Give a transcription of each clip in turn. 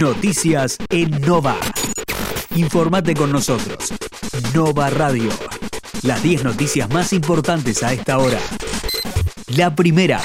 Noticias en Nova. Informate con nosotros. Nova Radio. Las 10 noticias más importantes a esta hora. La primera.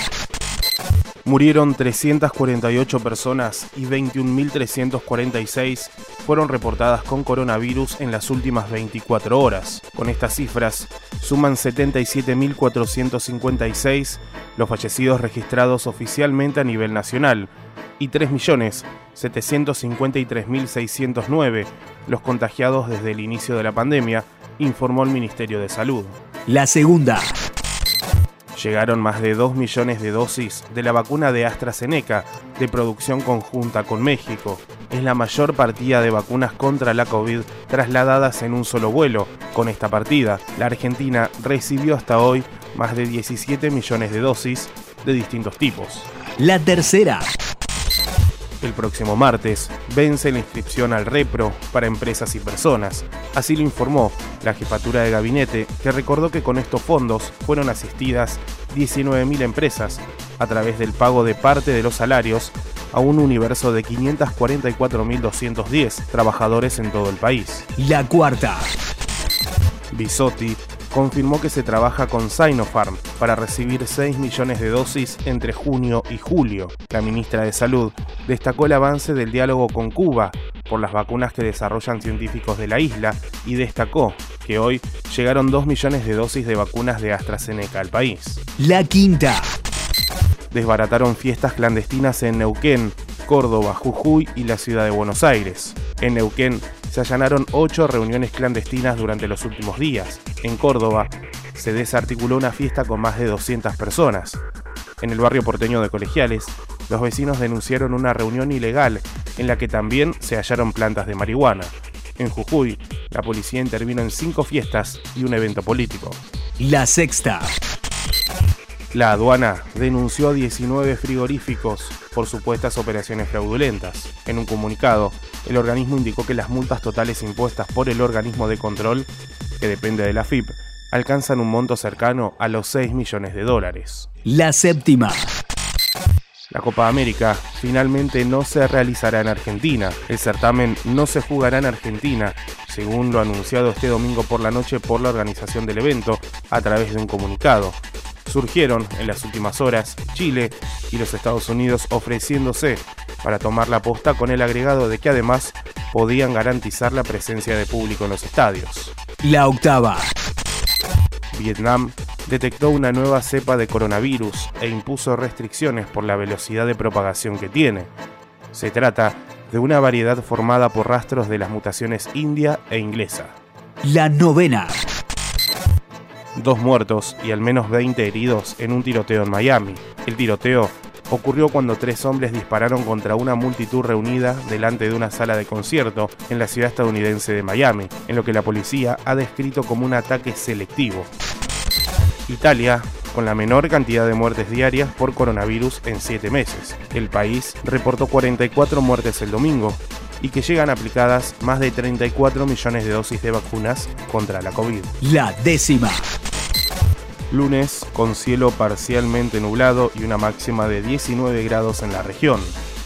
Murieron 348 personas y 21.346 fueron reportadas con coronavirus en las últimas 24 horas. Con estas cifras, suman 77.456 los fallecidos registrados oficialmente a nivel nacional y 3.753.609 los contagiados desde el inicio de la pandemia, informó el Ministerio de Salud. La segunda. Llegaron más de 2 millones de dosis de la vacuna de AstraZeneca de producción conjunta con México. Es la mayor partida de vacunas contra la COVID trasladadas en un solo vuelo. Con esta partida, la Argentina recibió hasta hoy más de 17 millones de dosis de distintos tipos. La tercera. El próximo martes vence la inscripción al Repro para empresas y personas. Así lo informó la jefatura de gabinete, que recordó que con estos fondos fueron asistidas 19.000 empresas a través del pago de parte de los salarios a un universo de 544.210 trabajadores en todo el país. La cuarta. Bisotti confirmó que se trabaja con Sinopharm para recibir 6 millones de dosis entre junio y julio. La ministra de Salud destacó el avance del diálogo con Cuba por las vacunas que desarrollan científicos de la isla y destacó que hoy llegaron 2 millones de dosis de vacunas de AstraZeneca al país. La quinta. Desbarataron fiestas clandestinas en Neuquén, Córdoba, Jujuy y la ciudad de Buenos Aires. En Neuquén se allanaron ocho reuniones clandestinas durante los últimos días. En Córdoba se desarticuló una fiesta con más de 200 personas. En el barrio porteño de Colegiales, los vecinos denunciaron una reunión ilegal en la que también se hallaron plantas de marihuana. En Jujuy, la policía intervino en cinco fiestas y un evento político. La sexta. La aduana denunció a 19 frigoríficos por supuestas operaciones fraudulentas. En un comunicado, el organismo indicó que las multas totales impuestas por el organismo de control, que depende de la FIP, alcanzan un monto cercano a los 6 millones de dólares. La séptima. La Copa América finalmente no se realizará en Argentina. El certamen no se jugará en Argentina, según lo anunciado este domingo por la noche por la organización del evento a través de un comunicado surgieron en las últimas horas Chile y los Estados Unidos ofreciéndose para tomar la posta con el agregado de que además podían garantizar la presencia de público en los estadios. La octava. Vietnam detectó una nueva cepa de coronavirus e impuso restricciones por la velocidad de propagación que tiene. Se trata de una variedad formada por rastros de las mutaciones india e inglesa. La novena dos muertos y al menos 20 heridos en un tiroteo en Miami. El tiroteo ocurrió cuando tres hombres dispararon contra una multitud reunida delante de una sala de concierto en la ciudad estadounidense de Miami, en lo que la policía ha descrito como un ataque selectivo. Italia con la menor cantidad de muertes diarias por coronavirus en 7 meses. El país reportó 44 muertes el domingo y que llegan aplicadas más de 34 millones de dosis de vacunas contra la COVID. La décima. Lunes con cielo parcialmente nublado y una máxima de 19 grados en la región.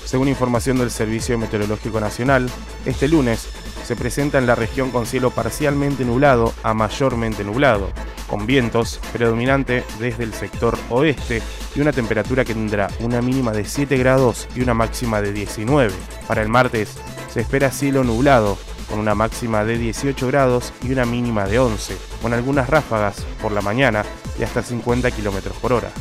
Según información del Servicio Meteorológico Nacional, este lunes se presenta en la región con cielo parcialmente nublado a mayormente nublado, con vientos predominante desde el sector oeste y una temperatura que tendrá una mínima de 7 grados y una máxima de 19. Para el martes se espera cielo nublado con una máxima de 18 grados y una mínima de 11, con algunas ráfagas por la mañana de hasta 50 km por hora.